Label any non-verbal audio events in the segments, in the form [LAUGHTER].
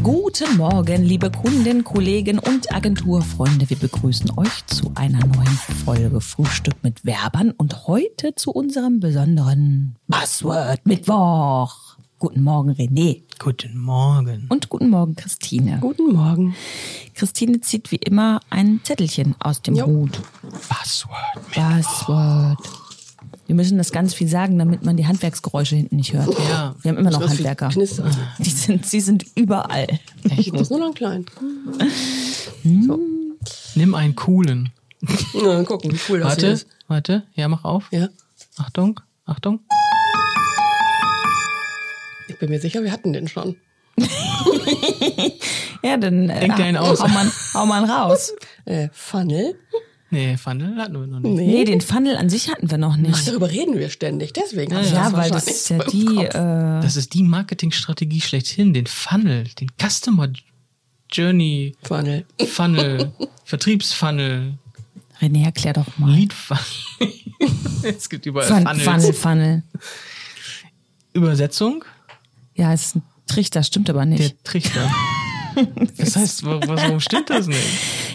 Guten Morgen, liebe Kunden, Kollegen und Agenturfreunde. Wir begrüßen euch zu einer neuen Folge Frühstück mit Werbern und heute zu unserem besonderen Buzzword Mittwoch. Guten Morgen, René. Guten Morgen. Und guten Morgen, Christine. Guten Morgen. Christine zieht wie immer ein Zettelchen aus dem Jo. Hut. Passwort. Buzzword. Wir müssen das ganz viel sagen, damit man die Handwerksgeräusche hinten nicht hört. Ja. Wir haben immer noch Das ist Handwerker. Die sind, sie sind überall. Ich muss nur noch einen kleinen. Nimm einen coolen. Na, gucken, wie cool das hier Warte, ist. warte. Ja, mach auf. Ja. Achtung, Achtung. Ich bin mir sicher, wir hatten den schon. [LAUGHS] Ja, dann äh, Denk dir einen aus. hau, man, hau [LAUGHS] man raus. Äh, Funnel? Nee, Funnel hatten wir noch nicht. Nee, den Funnel an sich hatten wir noch Ach, nicht. darüber reden wir ständig. Deswegen Ja, das weil das ist ja die. Äh, Das ist die Marketingstrategie schlechthin. Den Funnel, den Customer Journey Funnel. Funnel, [LAUGHS] Vertriebsfunnel, René, erklär doch mal. Lead Funnel. [LAUGHS] es gibt überall Fun, Funnels. Funnel, Funnel. Übersetzung, Ja, es ist ein Trichter, stimmt aber nicht. der Trichter. Das heißt, wa- warum stimmt das nicht?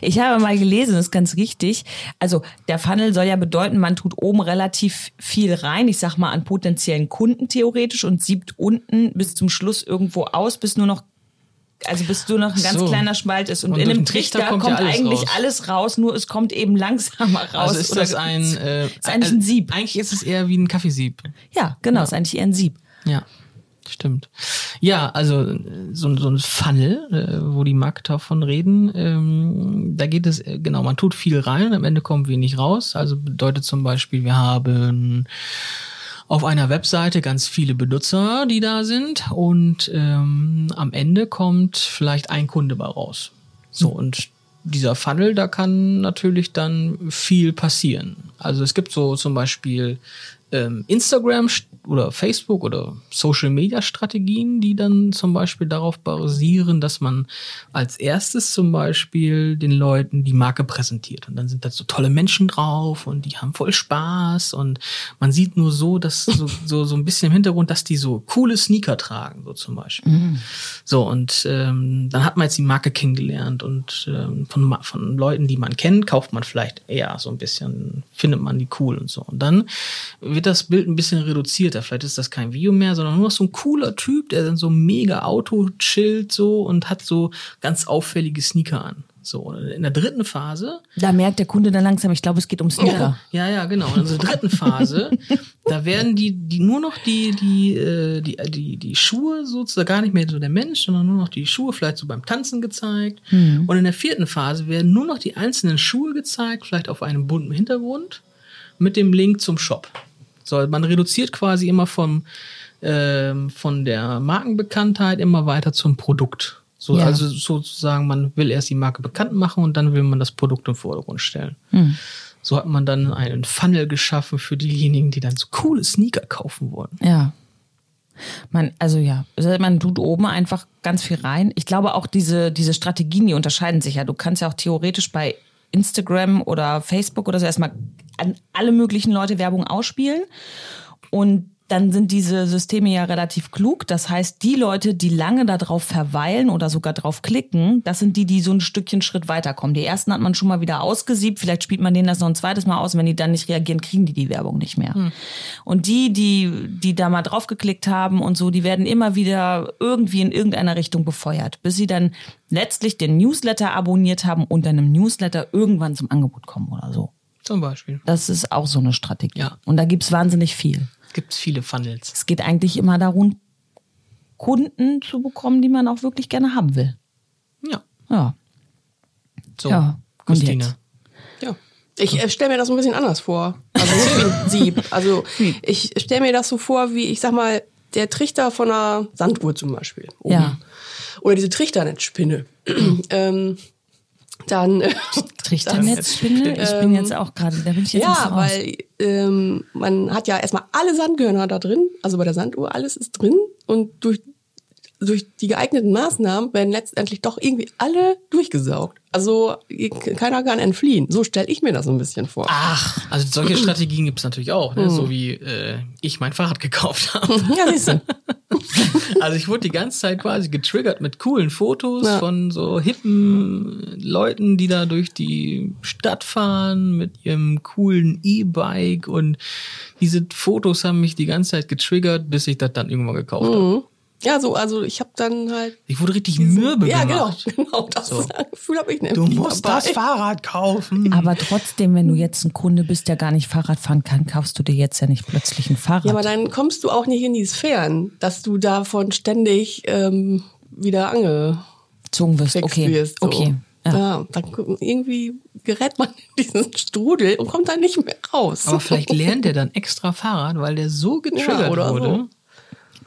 Ich habe mal gelesen, das ist ganz richtig. Also der Funnel soll ja bedeuten, man tut oben relativ viel rein, ich sag mal an potenziellen Kunden theoretisch und siebt unten bis zum Schluss irgendwo aus, bis nur noch also bis nur noch ein ganz So. kleiner Spalt ist. Und, Und in einem Trichter Trichter kommt kommt, ja alles eigentlich raus. alles raus, nur es kommt eben langsamer raus. Also ist das ein, äh, ist eigentlich ein Sieb. Eigentlich ist es eher wie ein Kaffeesieb. Ja, genau, ist eigentlich eher ein Sieb. Ja, stimmt. Ja, also äh, so, so ein Funnel, äh, wo die Marketer von reden, ähm, da geht es, äh, genau, man tut viel rein am Ende kommt wenig raus. Also bedeutet zum Beispiel, wir haben auf einer Webseite ganz viele Benutzer, die da sind und ähm, am Ende kommt vielleicht ein Kunde bei raus. So, und dieser Funnel, da kann natürlich dann viel passieren. Also es gibt so zum Beispiel ähm, Instagram st- oder Facebook oder Social Media Strategien, die dann zum Beispiel darauf basieren, dass man als erstes zum Beispiel den Leuten die Marke präsentiert. Und dann sind da so tolle Menschen drauf und die haben voll Spaß und man sieht nur so, dass so, so, so ein bisschen im Hintergrund, dass die so coole Sneaker tragen, so zum Beispiel. So, und ähm, dann hat man jetzt die Marke kennengelernt und ähm, von, von Leuten, die man kennt, kauft man vielleicht eher so ein bisschen, findet man die cool und so. Und dann wird das Bild ein bisschen reduzierter. Vielleicht ist das kein Video mehr, sondern nur noch so ein cooler Typ, der dann so mega Auto chillt so und hat so ganz auffällige Sneaker an. So, in der dritten Phase Da merkt der Kunde dann langsam, ich glaube, es geht um Sneaker. ja, ja, genau. In der dritten Phase, [LAUGHS] da werden die, die nur noch die, die, äh, die, die, die Schuhe sozusagen gar nicht mehr so der Mensch, sondern nur noch die Schuhe vielleicht so beim Tanzen gezeigt. Und in der vierten Phase werden nur noch die einzelnen Schuhe gezeigt, vielleicht auf einem bunten Hintergrund, mit dem Link zum Shop. So, man reduziert quasi immer vom, ähm, von der Markenbekanntheit immer weiter zum Produkt. So, Ja. Also sozusagen, man will erst die Marke bekannt machen und dann will man das Produkt im Vordergrund stellen. So hat man dann einen Funnel geschaffen für diejenigen, die dann so coole Sneaker kaufen wollen. Ja. Man, also ja, also man tut oben einfach ganz viel rein. Ich glaube auch diese, diese Strategien, die unterscheiden sich ja. Du kannst ja auch theoretisch bei Instagram oder Facebook oder so erstmal an alle möglichen Leute Werbung ausspielen. Und dann sind diese Systeme ja relativ klug. Das heißt, die Leute, die lange darauf verweilen oder sogar drauf klicken, das sind die, die so ein Stückchen Schritt weiterkommen. Die ersten hat man schon mal wieder ausgesiebt. Vielleicht spielt man denen das noch ein zweites Mal aus. Wenn die dann nicht reagieren, kriegen die die Werbung nicht mehr. Und die, die, die da mal drauf geklickt haben und so, die werden immer wieder irgendwie in irgendeiner Richtung befeuert, bis sie dann letztlich den Newsletter abonniert haben und dann im Newsletter irgendwann zum Angebot kommen oder so. Zum Beispiel. Das ist auch so eine Strategie. Ja. Und da gibt's wahnsinnig viel. Es gibt viele Funnels. Es geht eigentlich immer darum, Kunden zu bekommen, die man auch wirklich gerne haben will. Ja. Ja. So, Ja, und Christine. jetzt? Ja. Ich äh, stelle mir das so ein bisschen anders vor. Also nicht wie ein Sieb. Also ich stelle mir das so vor, wie, ich sag mal, der Trichter von einer Sanduhr zum Beispiel. oben. Ja. Oder diese Trichternetzspinne. [CLEARS THROAT] ähm, dann. äh, Trichternetzspinne? Ich bin jetzt auch gerade, da bin ich jetzt Ja, weil ähm, man hat ja erstmal alle Sandkörner da drin, also bei der Sanduhr, alles ist drin und durch durch die geeigneten Maßnahmen werden letztendlich doch irgendwie alle durchgesaugt. Also keiner kann entfliehen. So stelle ich mir das so ein bisschen vor. Ach, also solche Strategien gibt es natürlich auch, ne? so wie äh, ich mein Fahrrad gekauft habe. Ja, siehst du. [LAUGHS] Also ich wurde die ganze Zeit quasi getriggert mit coolen Fotos Ja. von so hippen Leuten, die da durch die Stadt fahren mit ihrem coolen E-Bike und diese Fotos haben mich die ganze Zeit getriggert, bis ich das dann irgendwann gekauft habe. Ja, so, also ich habe dann halt. Ich wurde richtig mürbe ja, gemacht. genau, genau. Das So. Gefühl habe ich nämlich. Du musst dabei. das Fahrrad kaufen. Aber trotzdem, wenn du jetzt ein Kunde bist, der gar nicht Fahrrad fahren kann, kaufst du dir jetzt ja nicht plötzlich ein Fahrrad. Ja, aber dann kommst du auch nicht in die Sphären, dass du davon ständig ähm, wieder gezogen wirst. Okay, wirst. So. okay. Ja. Ja. dann irgendwie gerät man in diesen Strudel und kommt da nicht mehr raus. Aber vielleicht lernt er dann extra Fahrrad, weil der so getriggert Ja, oder wurde. so.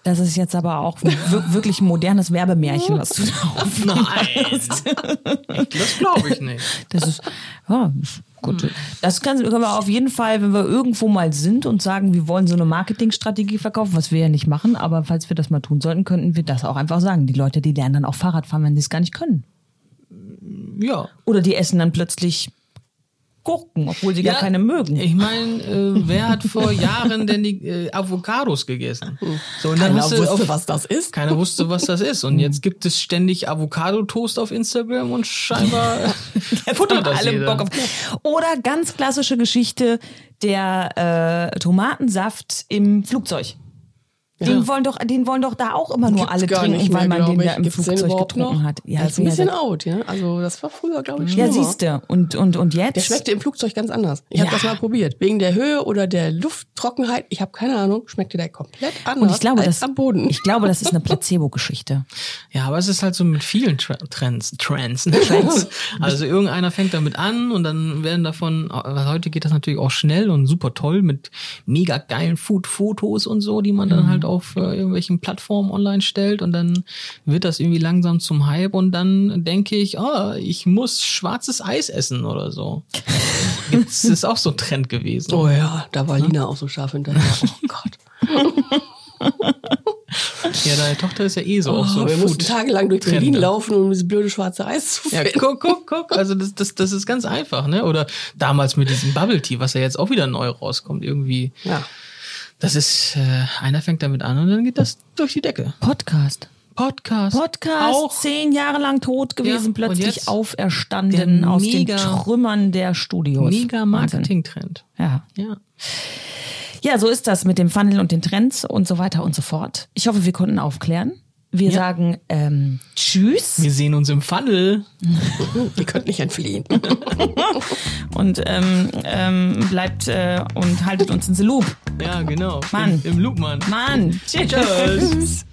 Das ist jetzt aber auch wir- wirklich ein modernes Werbemärchen, was du da auf. [LAUGHS] Nein, das glaube ich nicht. Das ist, ja, gut. Das kann, können wir auf jeden Fall, wenn wir irgendwo mal sind und sagen, wir wollen so eine Marketingstrategie verkaufen, was wir ja nicht machen, aber falls wir das mal tun sollten, könnten wir das auch einfach sagen. Die Leute, die lernen dann auch Fahrrad fahren, wenn sie es gar nicht können. Ja. Oder die essen dann plötzlich Gurken, obwohl sie gar keine mögen. Ich meine, äh, wer hat vor Jahren denn die äh, Avocados gegessen? So, und dann Keiner wusste, auf- was das ist. Keiner wusste, was das ist. Und jetzt gibt es ständig Avocado-Toast auf Instagram und scheinbar [LAUGHS] [LAUGHS] futtert das alle jeder. Bock auf. Oder ganz klassische Geschichte, der äh, Tomatensaft im Flugzeug. Den, Ja. wollen doch, den wollen doch da auch immer nur Gibt's alle trinken, mehr, weil man den ich. da im Gibt's den Flugzeug getrunken noch? hat. Ja, ich ist ein bisschen ja, out, ja. Also das war früher, glaube ich, ja schlimmer. siehst du. Und, und, und jetzt? Der schmeckte im Flugzeug ganz anders. Ich habe Ja. das mal probiert. Wegen der Höhe oder der Lufttrockenheit. Ich habe keine Ahnung. Schmeckte der komplett anders und ich glaube, als das, am Boden. ich glaube, das ist eine Placebo-Geschichte. [LAUGHS] Ja, aber es ist halt so mit vielen Tra Trends. Trends. ne? Trends. Also irgendeiner fängt damit an und dann werden davon, weil heute geht das natürlich auch schnell und super toll mit mega geilen Food-Fotos und so, die man dann halt auf äh, irgendwelchen Plattformen online stellt und dann wird das irgendwie langsam zum Hype und dann denke ich, ah, ich muss schwarzes Eis essen oder so. [LAUGHS] Das ist auch so ein Trend gewesen. Oh ja, da war Lina auch so scharf hinterher. [LAUGHS] Oh Gott. [LAUGHS] Ja, deine Tochter ist ja eh so auch so Oh, wir mussten tagelang durch Berlin Trende. laufen, um dieses blöde schwarze Eis zu Ja, finden. guck, guck, guck. Also das, das, das ist ganz einfach, ne? Oder damals mit diesem Bubble Tea, was ja jetzt auch wieder neu rauskommt, irgendwie. Ja. Das ist, äh, einer fängt damit an und dann geht das durch die Decke. Podcast. Podcast. Podcast, Auch. zehn Jahre lang tot Ja, gewesen, und plötzlich auferstanden aus mega- den Trümmern der Studios. Mega. Marketing-Trend. Ja. Ja. Ja, so ist das mit dem Funnel und den Trends und so weiter und so fort. Ich hoffe, wir konnten aufklären. Wir Ja. sagen ähm, Tschüss Wir sehen uns im Funnel. [LAUGHS] Ihr könnt nicht entfliehen. [LAUGHS] und ähm, ähm, bleibt äh, und haltet uns in the Loop. Ja, genau. Mann. Im, im Loop, Mann. Mann, tschüss. Tschüss.